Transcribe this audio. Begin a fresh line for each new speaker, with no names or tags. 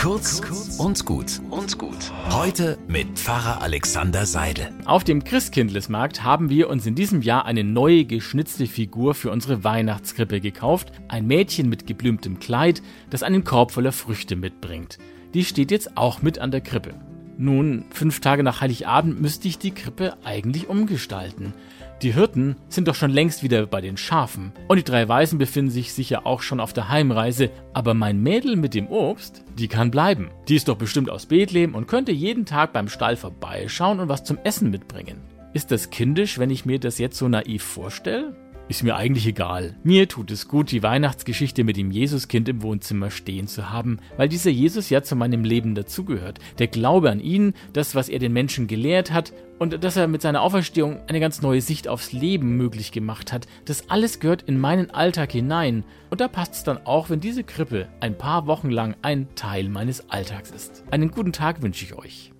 Kurz und gut und gut. Heute mit Pfarrer Alexander Seidel.
Auf dem Christkindlesmarkt haben wir uns in diesem Jahr eine neue geschnitzte Figur für unsere Weihnachtskrippe gekauft. Ein Mädchen mit geblümtem Kleid, das einen Korb voller Früchte mitbringt. Die steht jetzt auch mit an der Krippe. Nun, fünf Tage nach Heiligabend müsste ich die Krippe eigentlich umgestalten. Die Hirten sind doch schon längst wieder bei den Schafen. Und die drei Weisen befinden sich sicher auch schon auf der Heimreise. Aber mein Mädel mit dem Obst, die kann bleiben. Die ist doch bestimmt aus Bethlehem und könnte jeden Tag beim Stall vorbeischauen und was zum Essen mitbringen. Ist das kindisch, wenn ich mir das jetzt so naiv vorstelle? Ist mir eigentlich egal. Mir tut es gut, die Weihnachtsgeschichte mit dem Jesuskind im Wohnzimmer stehen zu haben, weil dieser Jesus ja zu meinem Leben dazugehört. Der Glaube an ihn, das, was er den Menschen gelehrt hat und dass er mit seiner Auferstehung eine ganz neue Sicht aufs Leben möglich gemacht hat, das alles gehört in meinen Alltag hinein. Und da passt es dann auch, wenn diese Krippe ein paar Wochen lang ein Teil meines Alltags ist. Einen guten Tag wünsche ich euch.